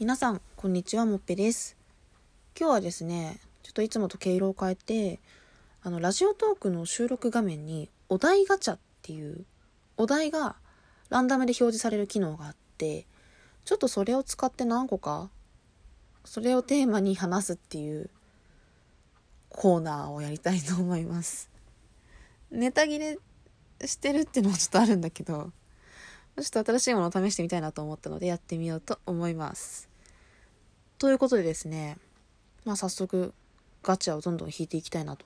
皆さんこんにちはもっぺです。今日はですねちょっといつもと毛色を変えてあのラジオトークの収録画面にお題ガチャっていうお題がランダムで表示される機能があってちょっとそれを使って何個かそれをテーマに話すっていうコーナーをやりたいと思います。ネタ切れしてるっていうのもちょっとあるんだけどちょっと新しいものを試してみたいなと思ったのでやってみようと思います。ということでですね、まあ早速ガチャをどんどん引いていきたいなと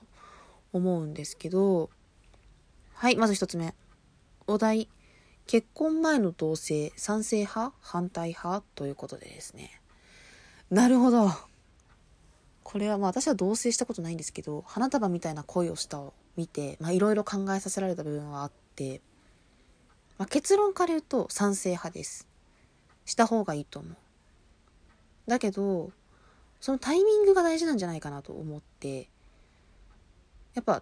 思うんですけど、はい、まず一つ目。お題、結婚前の同性、賛成派反対派ということでですね。なるほど。これはまあ私は同棲したことないんですけど、花束みたいな恋をしたを見て、まあいろいろ考えさせられた部分はあって、まあ、結論から言うと賛成派です。した方がいいと思う。だけどそのタイミングが大事なんじゃないかなと思って。やっぱ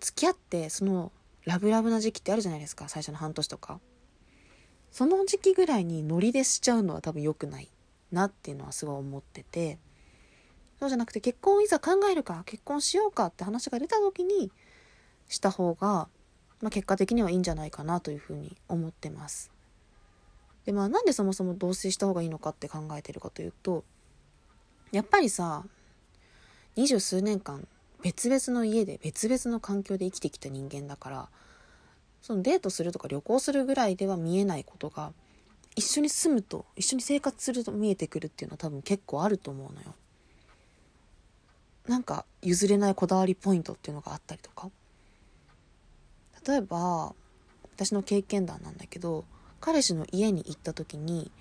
付き合ってそのラブラブな時期ってあるじゃないですか。最初の半年とか。その時期ぐらいにノリでしちゃうのは多分良くないなっていうのはすごい思ってて。そうじゃなくて結婚いざ考えるか結婚しようかって話が出た時にした方が、まあ、結果的にはいいんじゃないかなというふうに思ってます。でまあなんでそもそも同棲した方がいいのかって考えてるかというとやっぱりさ二十数年間別々の家で別々の環境で生きてきた人間だからそのデートするとか旅行するぐらいでは見えないことが一緒に住むと一緒に生活すると見えてくるっていうのは多分結構あると思うのよ。なんか譲れないこだわりポイントっていうのがあったりとか例えば私の経験談なんだけど彼氏の家に行った時に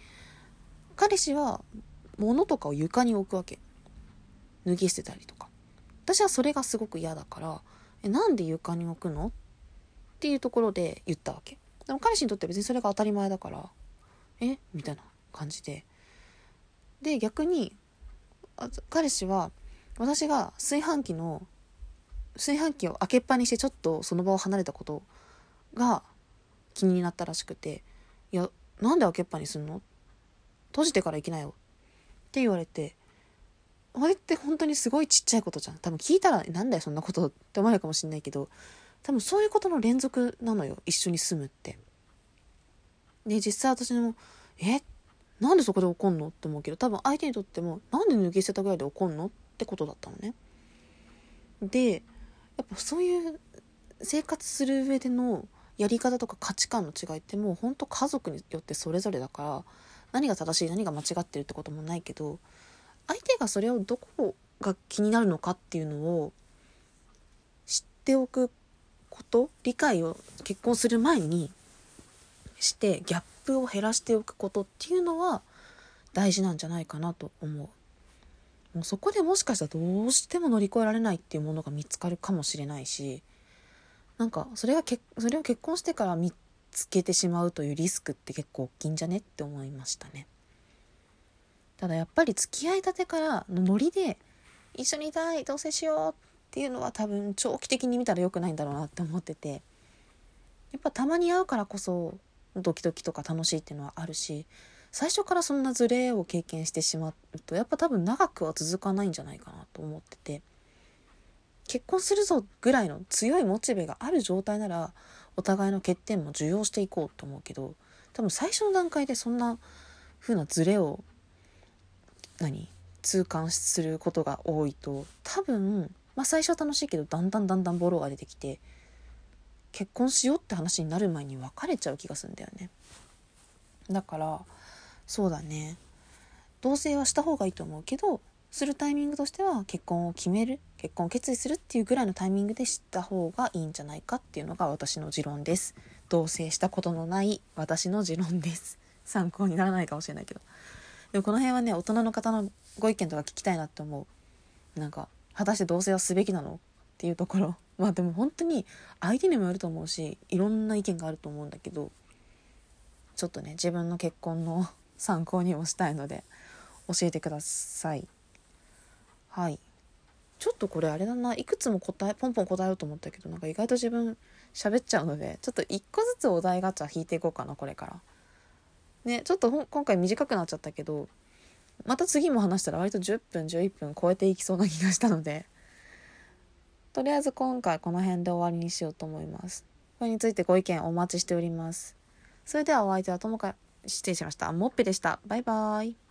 彼氏は物とかを床に置くわけ。脱ぎ捨てたりとか。私はそれがすごく嫌だからえなんで床に置くの？っていうところで言ったわけ。でも彼氏にとっては別にそれが当たり前だからえ？みたいな感じで。で逆に彼氏は私が炊飯器の炊飯器を開けっぱにしてちょっとその場を離れたことが気になったらしくていや、なんで開けっぱにすんの？閉じてから行きなよ。って言われて、あれって本当にすごいちっちゃいことじゃん。多分聞いたら、なんだよそんなことって思われるかもしんないけど、多分そういうことの連続なのよ。一緒に住むって。で、実際私も、え？なんでそこで怒んの？って思うけど、多分相手にとっても、なんで脱ぎ捨てたぐらいで怒んの？ってことだったのね。で、やっぱそういう生活する上でのやり方とか価値観の違いってもうほんと家族によってそれぞれだから何が正しい何が間違ってるってこともないけど相手がそれをどこが気になるのかっていうのを知っておくこと理解を結婚する前にしてギャップを減らしておくことっていうのは大事なんじゃないかなと思う。もうそこでもしかしたらどうしても乗り越えられないっていうものが見つかるかもしれないしなんかそれがけそれを結婚してから見つけてしまうというリスクって結構大きいんじゃねって思いましたね。ただやっぱり付き合いたてからのノリで一緒にいたい同棲しようっていうのは多分長期的に見たら良くないんだろうなって思ってて。やっぱたまに会うからこそドキドキとか楽しいっていうのはあるし最初からそんなズレを経験してしまうとやっぱ多分長くは続かないんじゃないかなと思ってて。結婚するぞぐらいの強いモチベがある状態ならお互いの欠点も受容していこうと思うけど多分最初の段階でそんな風なズレを何痛感することが多いと多分、まあ、最初は楽しいけどだんだんだんだんボロが出てきて結婚しようって話になる前に別れちゃう気がするんだよね。だからそうだね。同棲はした方がいいと思うけどするタイミングとしては結婚を決める結婚を決意するっていうぐらいのタイミングで知った方がいいんじゃないかっていうのが私の持論です。同棲したことのない私の持論です。参考にならないかもしれないけど。でもこの辺はね大人の方のご意見とか聞きたいなって思う。なんか果たして同棲はすべきなのっていうところ。まあでも本当に相手にもよると思うしいろんな意見があると思うんだけど。ちょっとね自分の結婚の参考にもしたいので教えてください。はい。ちょっとこれあれだな。いくつも答えポンポン答えようと思ったけどなんか意外と自分喋っちゃうのでちょっと1個ずつお題ガチャ引いていこうかなこれから。ねちょっと今回短くなっちゃったけどまた次も話したら割と10分11分超えていきそうな気がしたのでとりあえず今回この辺で終わりにしようと思います。これについてご意見お待ちしております。それではお相手はともか失礼しました。もっぺでした。バイバーイ。